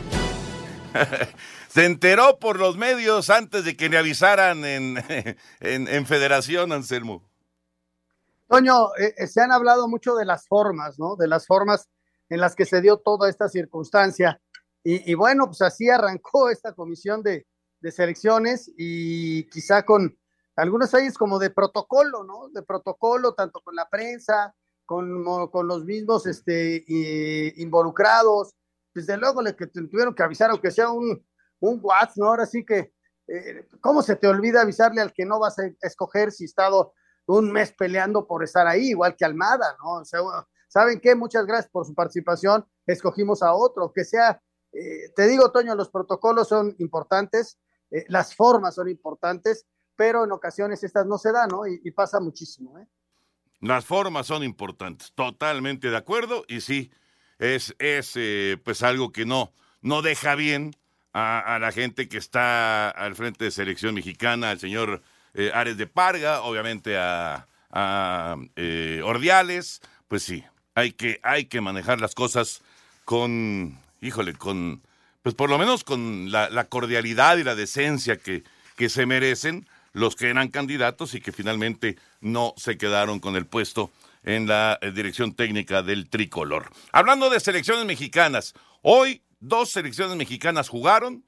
(laughs) Se enteró por los medios antes de que le avisaran en, (laughs) en, en Federación, Anselmo. Toño, eh, se han hablado mucho de las formas, ¿no? De las formas en las que se dio toda esta circunstancia. Y, bueno, pues así arrancó (laughs) esta comisión de, de, selecciones y quizá con algunos años como de protocolo, ¿no? De protocolo, tanto con la prensa, con, con los mismos este, y, involucrados. Desde luego le que tuvieron que avisar, aunque sea un, un WhatsApp, ¿no? Ahora sí que, eh, ¿cómo se te olvida avisarle al que no vas a escoger si estado un mes peleando por estar ahí, igual que Almada, ¿no? O sea, ¿saben qué? Muchas gracias por su participación, escogimos a otro, que sea, eh, te digo, Toño, los protocolos son importantes, eh, las formas son importantes, pero en ocasiones estas no se dan, ¿no? Y, pasa muchísimo, ¿eh? Las formas son importantes, totalmente de acuerdo, y sí, es, es eh, pues algo que no, no deja bien a, la gente que está al frente de selección mexicana, al señor Ares de Parga, obviamente a, a Ordiales, pues sí, hay que, hay que manejar las cosas con, híjole, con, pues por lo menos con la, cordialidad y la decencia que, que se merecen los que eran candidatos y que finalmente no se quedaron con el puesto en la eh, dirección técnica del tricolor. Hablando de selecciones mexicanas, hoy dos selecciones mexicanas jugaron,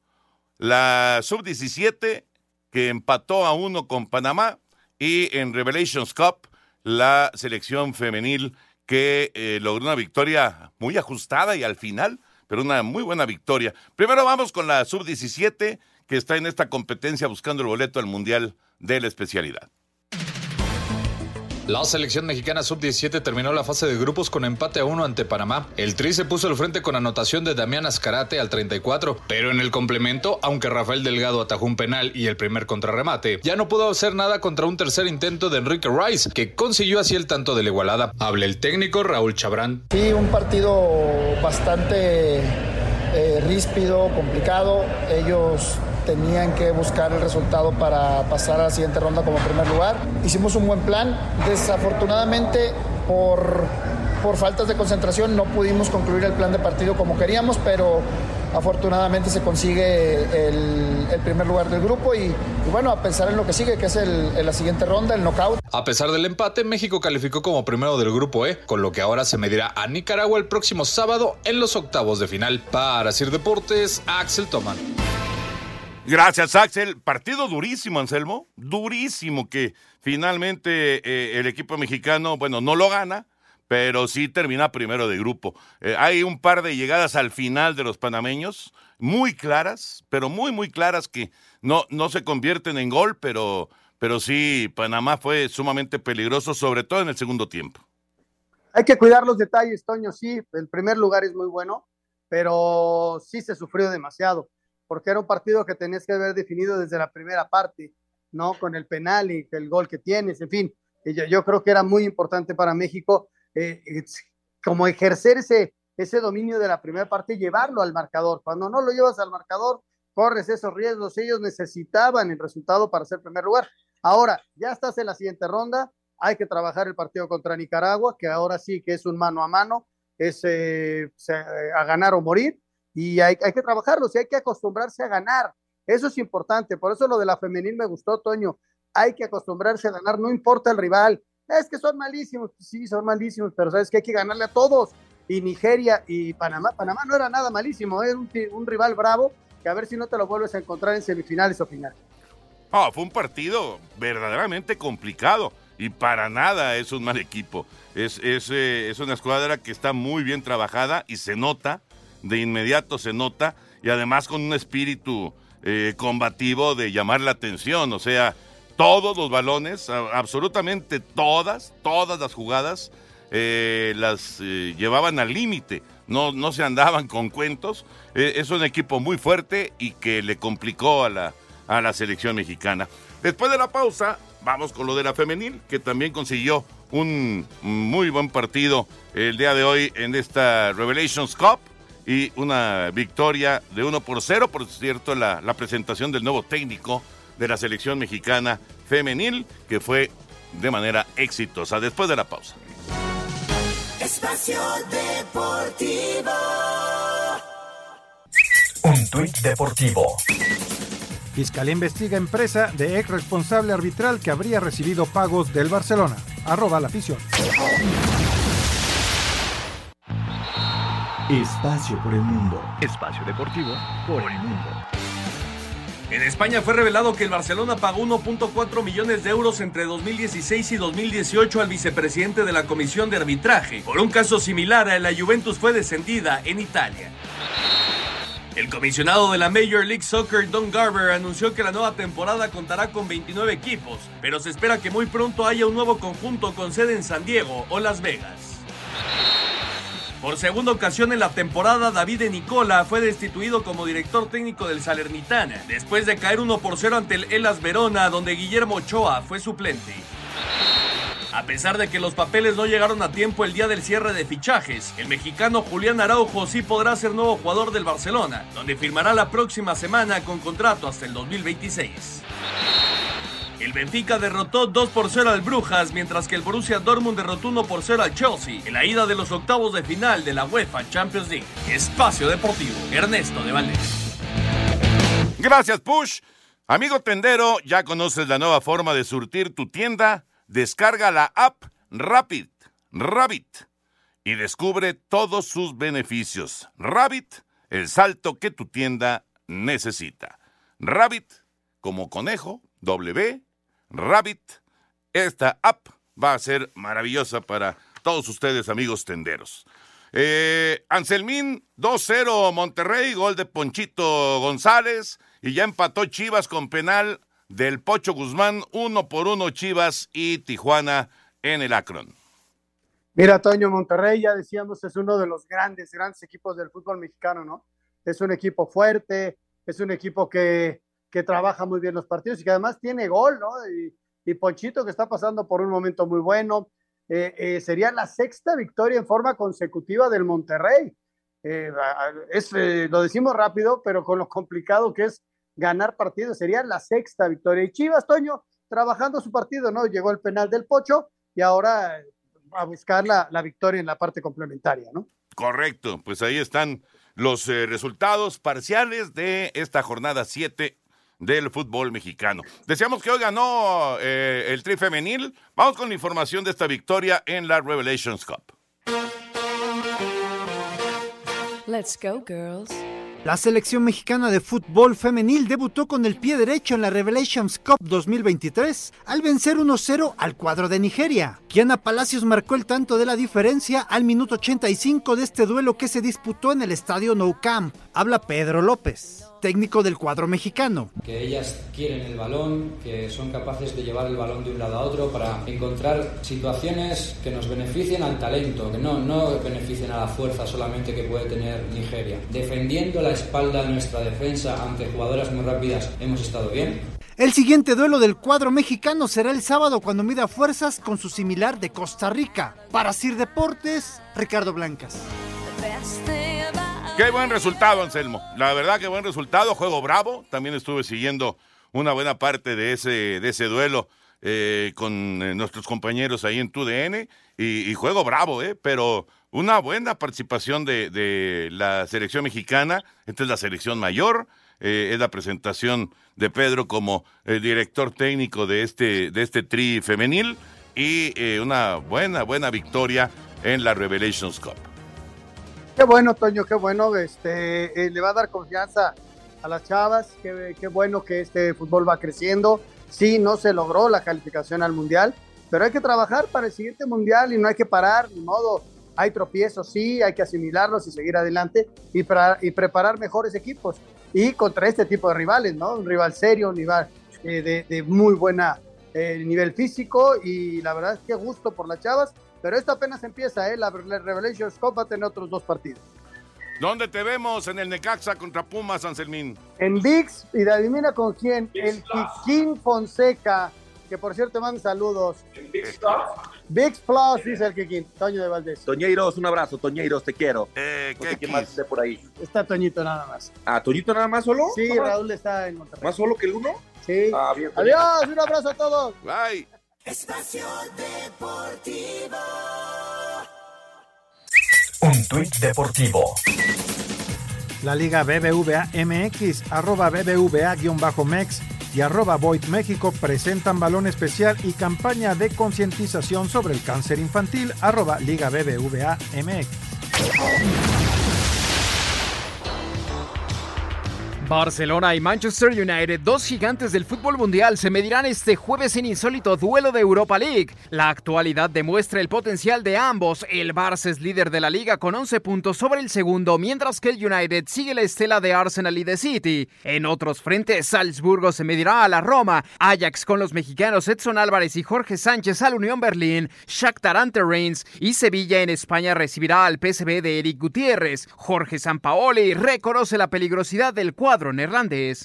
la sub-17 que empató a uno con Panamá y en Revelations Cup la selección femenil que eh, logró una victoria muy ajustada y al final, pero una muy buena victoria. Primero vamos con la sub-17 que está en esta competencia buscando el boleto al Mundial de la especialidad. La selección mexicana sub-17 terminó la fase de grupos con empate a uno ante Panamá. El Tri se puso al frente con anotación de Damián Azcarate al 34, pero en el complemento, aunque Rafael Delgado atajó un penal y el primer contrarremate, ya no pudo hacer nada contra un tercer intento de Enrique Rice, que consiguió así el tanto de la igualada. Habla el técnico Raúl Chabrán. Sí, un partido bastante eh, ríspido, complicado. Ellos tenían que buscar el resultado para pasar a la siguiente ronda como primer lugar. Hicimos un buen plan. Desafortunadamente, por, por faltas de concentración, no pudimos concluir el plan de partido como queríamos, pero afortunadamente se consigue el, primer lugar del grupo y, bueno, a pensar en lo que sigue, que es la siguiente ronda, el knockout. A pesar del empate, México calificó como primero del grupo E, con lo que ahora se medirá a Nicaragua el próximo sábado en los octavos de final. Para Sir Deportes, Axel Toman. Gracias, Axel. Partido durísimo, Anselmo. Durísimo que finalmente eh, el equipo mexicano, bueno, no lo gana, pero sí termina primero de grupo. Eh, hay un par de llegadas al final de los panameños, muy claras, pero muy, muy claras que no, no se convierten en gol, pero, pero sí, Panamá fue sumamente peligroso, sobre todo en el segundo tiempo. Hay que cuidar los detalles, Toño, sí, el primer lugar es muy bueno, pero sí se sufrió demasiado porque era un partido que tenías que haber definido desde la primera parte, ¿no? Con el penal y el gol que tienes, en fin. Yo, yo creo que era muy importante para México eh, como ejercer ese, ese dominio de la primera parte y llevarlo al marcador. Cuando no lo llevas al marcador, corres esos riesgos. Ellos necesitaban el resultado para ser primer lugar. Ahora, ya estás en la siguiente ronda, hay que trabajar el partido contra Nicaragua, que ahora sí que es un mano a mano, es eh, a ganar o morir, y hay, que trabajarlo, sí hay que acostumbrarse a ganar, eso es importante, por eso lo de la femenil me gustó, Toño, hay que acostumbrarse a ganar, no importa el rival, es que son malísimos, sí, son malísimos, pero sabes que hay que ganarle a todos, y Nigeria y Panamá, Panamá no era nada malísimo, era un, un rival bravo, que a ver si no te lo vuelves a encontrar en semifinales o finales. Oh, fue un partido verdaderamente complicado y para nada es un mal equipo. Es, es, eh, es, una escuadra que está muy bien trabajada y se nota, de inmediato se nota, y además con un espíritu eh, combativo de llamar la atención. O sea, todos los balones, absolutamente todas, todas las jugadas, eh, las llevaban al límite. No, no se andaban con cuentos. es un equipo muy fuerte y que le complicó a la, a la selección mexicana. Después de la pausa, vamos con lo de la femenil, que también consiguió un muy buen partido el día de hoy en esta Revelations Cup y una victoria de 1 por 0, por cierto, la, la presentación del nuevo técnico de la selección mexicana femenil, que fue de manera exitosa. Después de la pausa. Espacio Deportivo. Un tuit deportivo. Fiscalía investiga empresa de ex responsable arbitral que habría recibido pagos del Barcelona. Arroba la afición. Espacio por el mundo. Espacio deportivo por el mundo. En España fue revelado que el Barcelona pagó 1.4 millones de euros entre 2016 y 2018 al vicepresidente de la Comisión de Arbitraje. Por un caso similar, la Juventus fue descendida en Italia. El comisionado de la Major League Soccer, Don Garber, anunció que la nueva temporada contará con 29 equipos, pero se espera que muy pronto haya un nuevo conjunto con sede en San Diego o Las Vegas. Por segunda ocasión en la temporada, David Nicola fue destituido como director técnico del Salernitana, después de caer 1 por 0 ante el Elas Verona, donde Guillermo Ochoa fue suplente. A pesar de que los papeles no llegaron a tiempo el día del cierre de fichajes, el mexicano Julián Araujo sí podrá ser nuevo jugador del Barcelona, donde firmará la próxima semana con contrato hasta el 2026. El Benfica derrotó 2 por 0 al Brujas, mientras que el Borussia Dortmund derrotó 1 por 0 al Chelsea en la ida de los octavos de final de la UEFA Champions League. Espacio Deportivo, Ernesto de Valdés. Gracias, Push. Amigo tendero, ya conoces la nueva forma de surtir tu tienda Descarga la app Rapid, Rabbit, y descubre todos sus beneficios. Rabbit, el salto que tu tienda necesita. Rabbit, como conejo, W, Rabbit. Esta app va a ser maravillosa para todos ustedes, amigos tenderos. Eh, Anselmín, 2-0 Monterrey, gol de Ponchito González, y ya empató Chivas con penal del Pocho Guzmán, uno por uno Chivas y Tijuana en el Akron. Mira, Toño Monterrey, ya decíamos, es uno de los grandes, grandes equipos del fútbol mexicano, ¿no? Es un equipo fuerte, es un equipo que, que trabaja muy bien los partidos y que además tiene gol, ¿no? Y, y Ponchito que está pasando por un momento muy bueno. Eh, eh, sería la sexta victoria en forma consecutiva del Monterrey. Eh, es, lo decimos rápido, pero con lo complicado que es ganar partidos. Sería la sexta victoria. Y Chivas, Toño, trabajando su partido, ¿no? Llegó el penal del Pocho y ahora a buscar la, la victoria en la parte complementaria, ¿no? Correcto, pues ahí están los eh, resultados parciales de esta jornada 7 del fútbol mexicano. Deseamos que hoy ganó eh, el tri femenil. Vamos con la información de esta victoria en la Revelations Cup. Let's go, girls. La selección mexicana de fútbol femenil debutó con el pie derecho en la Revelations Cup 2023 al vencer 1-0 al cuadro de Nigeria. Kiana Palacios marcó el tanto de la diferencia al minuto 85 de este duelo que se disputó en el estadio Nou Camp. Habla Pedro López técnico del cuadro mexicano. Que ellas quieren el balón, que son capaces de llevar el balón de un lado a otro para encontrar situaciones que nos beneficien al talento, que no, no beneficien a la fuerza solamente que puede tener Nigeria. Defendiendo la espalda de nuestra defensa ante jugadoras muy rápidas hemos estado bien. El siguiente duelo del cuadro mexicano será el sábado cuando mida fuerzas con su similar de Costa Rica. Para Sir Deportes, Ricardo Blancas. Qué buen resultado, Anselmo. La verdad, qué buen resultado. Juego bravo. También estuve siguiendo una buena parte de ese, de ese duelo eh, con eh, nuestros compañeros ahí en TUDN y, juego bravo, ¿eh? Pero una buena participación de, la selección mexicana. Esta es la selección mayor. eh, es la presentación de Pedro como eh, director técnico de este, de este tri femenil y una buena, buena victoria en la Revelations Cup. Qué bueno, Toño, qué bueno. Este, eh, le va a dar confianza a las chavas. Qué, bueno que este fútbol va creciendo. Sí, no se logró la calificación al mundial, pero hay que trabajar para el siguiente mundial y no hay que parar, ni modo. Hay tropiezos, sí, hay que asimilarlos y seguir adelante y, para, y preparar mejores equipos. Y contra este tipo de rivales, ¿no? Un rival serio, un rival eh, de, de, muy buena eh, nivel físico y la verdad es que gusto por las chavas, pero esto apenas empieza, ¿eh? La, la Revelations Cup va a tener otros dos partidos. ¿Dónde te vemos? En el Necaxa contra Pumas, Anselmín. En VIX, y adivina con quién, el Kikín Fonseca, que por cierto manda saludos. VIX Plus, dice el Kikín, Toño de Valdés. Toñeiros, un abrazo, Toñeiros, te quiero. Eh, no sé ¿Qué más esté por ahí? Está Toñito nada más. ¿Ah, Toñito nada más solo? Sí. Raúl está en Monterrey. ¿Más solo que el uno? Sí. Ah, bien. Adiós, un abrazo a todos. Bye. Espacio Deportivo. Un tuit deportivo. La Liga BBVA MX, arroba BBVA-MEX y arroba Void México presentan balón especial y campaña de concientización sobre el cáncer infantil, arroba Liga BBVA MX. Barcelona y Manchester United, dos gigantes del fútbol mundial, se medirán este jueves en insólito duelo de Europa League. La actualidad demuestra el potencial de ambos. El Barça es líder de la liga con 11 puntos sobre el segundo, mientras que el United sigue la estela de Arsenal y de City. En otros frentes, Salzburgo se medirá a la Roma, Ajax con los mexicanos Edson Álvarez y Jorge Sánchez al Unión Berlín, Shakhtar ante Reims y Sevilla en España recibirá al PSV de Eric Gutiérrez. Jorge Sampaoli reconoce la peligrosidad del cuadro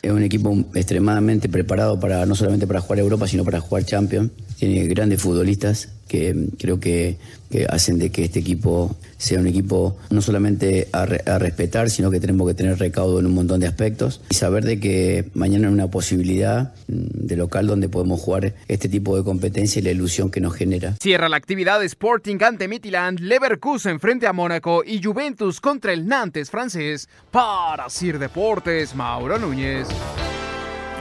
Es un equipo extremadamente preparado para no solamente para jugar Europa, sino para jugar Champions. Tiene grandes futbolistas que creo que, que hacen de que este equipo sea un equipo no solamente a, re- a respetar, sino que tenemos que tener recaudo en un montón de aspectos y saber de que mañana hay una posibilidad mm, de local donde podemos jugar este tipo de competencia y la ilusión que nos genera. Cierra la actividad Sporting ante Midtjylland, Leverkusen frente a Mónaco y Juventus contra el Nantes francés. Para Sir Deportes, Mauro Núñez.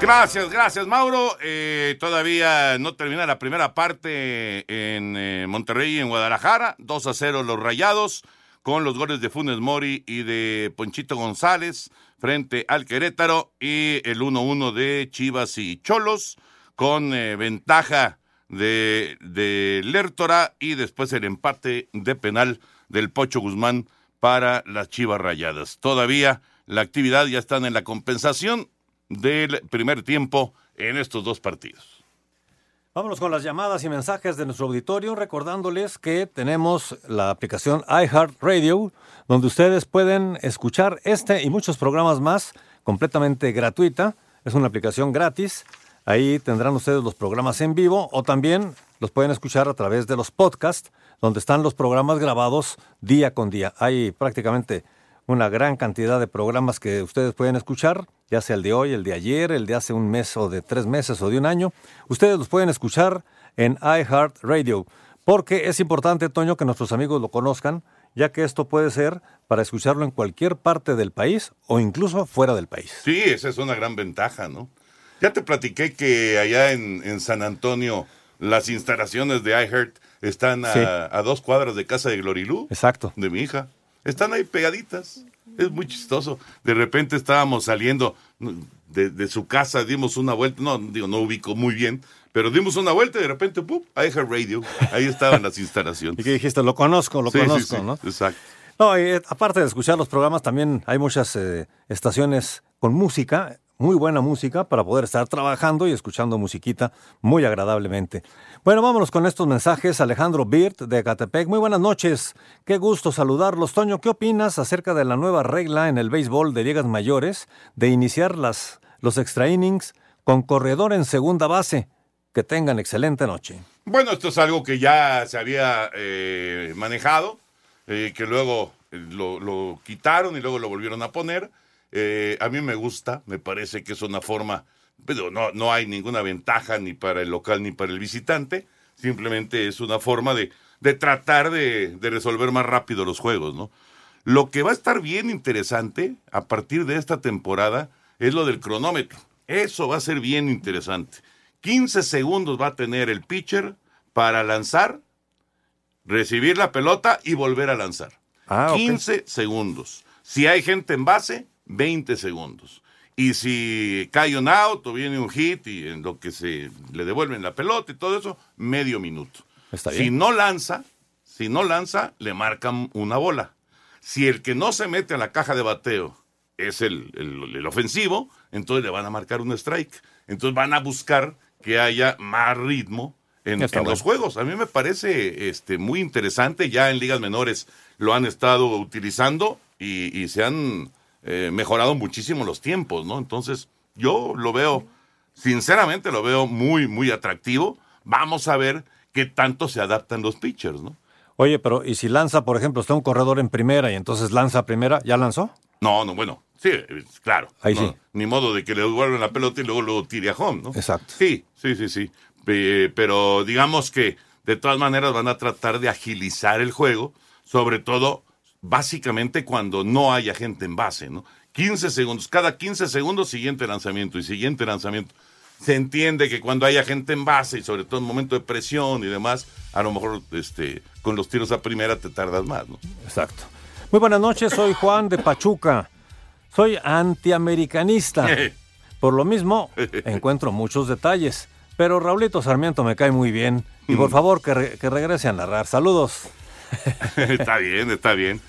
Gracias, gracias, Mauro. Eh, todavía no termina la primera parte en eh, Monterrey en Guadalajara. 2 a 0 los rayados con los goles de Funes Mori y de Ponchito González frente al Querétaro y el 1-1 de Chivas y Cholos con eh, ventaja de, de y después el empate de penal del Pocho Guzmán para las Chivas Rayadas. Todavía la actividad ya están en la compensación del primer tiempo en estos dos partidos. Vámonos con las llamadas y mensajes de nuestro auditorio, recordándoles que tenemos la aplicación iHeartRadio, donde ustedes pueden escuchar este y muchos programas más completamente gratuita. Es una aplicación gratis. Ahí tendrán ustedes los programas en vivo o también los pueden escuchar a través de los podcasts, donde están los programas grabados día con día. Hay prácticamente una gran cantidad de programas que ustedes pueden escuchar, ya sea el de hoy, el de ayer, el de hace un mes o de tres meses o de un año. Ustedes los pueden escuchar en iHeartRadio, porque es importante, Toño, que nuestros amigos lo conozcan, ya que esto puede ser para escucharlo en cualquier parte del país o incluso fuera del país. Sí, esa es una gran ventaja, ¿no? Ya te platiqué que allá en, en San Antonio las instalaciones de iHeart están a, Sí. a dos cuadras de casa de Glorilú. Exacto. De mi hija. Están ahí pegaditas. Es muy chistoso. De repente estábamos saliendo de, de su casa, dimos una vuelta. No, digo, no ubico muy bien, pero dimos una vuelta y de repente, ¡pum! Radio. Ahí estaban las instalaciones. (laughs) Y que dijiste, lo conozco, lo Sí, conozco, sí, ¿no? Exacto. No, y, eh, aparte de escuchar los programas, también hay muchas eh, estaciones con música, muy buena música, para poder estar trabajando y escuchando musiquita muy agradablemente. Bueno, vámonos con estos mensajes. Alejandro Birt de Catepec. Muy buenas noches. Qué gusto saludarlos. Toño, ¿qué opinas acerca de la nueva regla en el béisbol de ligas mayores de iniciar las, los extra innings con corredor en segunda base? Que tengan excelente noche. Bueno, esto es algo que ya se había eh, manejado, eh, que luego lo quitaron y luego lo volvieron a poner. Eh, a mí me gusta, me parece que es una forma pero no, no hay ninguna ventaja ni para el local ni para el visitante. Simplemente es una forma de, de tratar de, de resolver más rápido los juegos, ¿no? Lo que va a estar bien interesante a partir de esta temporada es lo del cronómetro. Eso va a ser bien interesante. 15 segundos va a tener el pitcher para lanzar, recibir la pelota y volver a lanzar. Ah, ok. 15 segundos. Si hay gente en base, 20 segundos. Y si cae un out o viene un hit y en lo que se le devuelven la pelota y todo eso, medio minuto. Está Si bien. no lanza, si no lanza, le marcan una bola. Si el que no se mete a la caja de bateo es el, el- el ofensivo, entonces le van a marcar un strike. Entonces van a buscar que haya más ritmo en, los juegos. A mí me parece este, muy interesante. Ya en ligas menores lo han estado utilizando y, y se han eh, mejorado muchísimo los tiempos, ¿no? Entonces yo lo veo, sinceramente lo veo muy, muy atractivo. Vamos a ver qué tanto se adaptan los pitchers, ¿no? Oye, pero ¿y si lanza, por ejemplo, está un corredor en primera y entonces lanza primera? ¿Ya lanzó? No, no, bueno, sí, claro. Ahí No, sí. Ni modo de que le devuelvan la pelota y luego lo tire a home, ¿no? Exacto. Sí, sí, sí, sí. Pe- Pero digamos que de todas maneras van a tratar de agilizar el juego, sobre todo, básicamente cuando no haya gente en base, ¿no? 15 segundos, cada 15 segundos siguiente lanzamiento y siguiente lanzamiento. Se entiende que cuando haya gente en base y sobre todo en momento de presión y demás, a lo mejor este, con los tiros a primera te tardas más, ¿no? Exacto. Muy buenas noches, soy Juan de Pachuca. Soy antiamericanista. (laughs) Por lo mismo, encuentro muchos detalles. Pero Raulito Sarmiento me cae muy bien. Y por (laughs) favor, que, re- que regrese a narrar. Saludos. (laughs) está bien, está bien.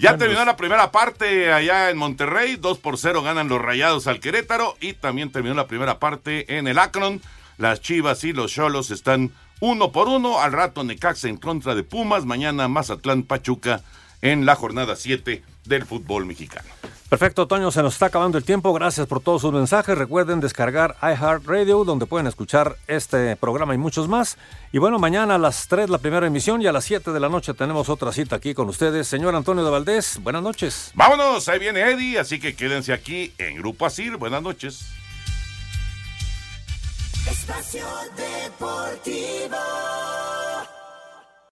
Ya terminó la primera parte allá en Monterrey, 2 por 0 ganan los Rayados al Querétaro y también terminó la primera parte en el Akron. Las Chivas y los Cholos están uno por uno. Al rato Necaxa en contra de Pumas, mañana Mazatlán Pachuca en la jornada 7 del fútbol mexicano. Perfecto, Toño, se nos está acabando el tiempo. Gracias por todos sus mensajes. Recuerden descargar iHeartRadio, donde pueden escuchar este programa y muchos más. Y bueno, mañana a las 3 la primera emisión y a las 7 de la noche tenemos otra cita aquí con ustedes. Señor Antonio de Valdés, buenas noches. Vámonos, ahí viene Eddie, así que quédense aquí en Grupo Asir. Buenas noches. Espacio Deportivo.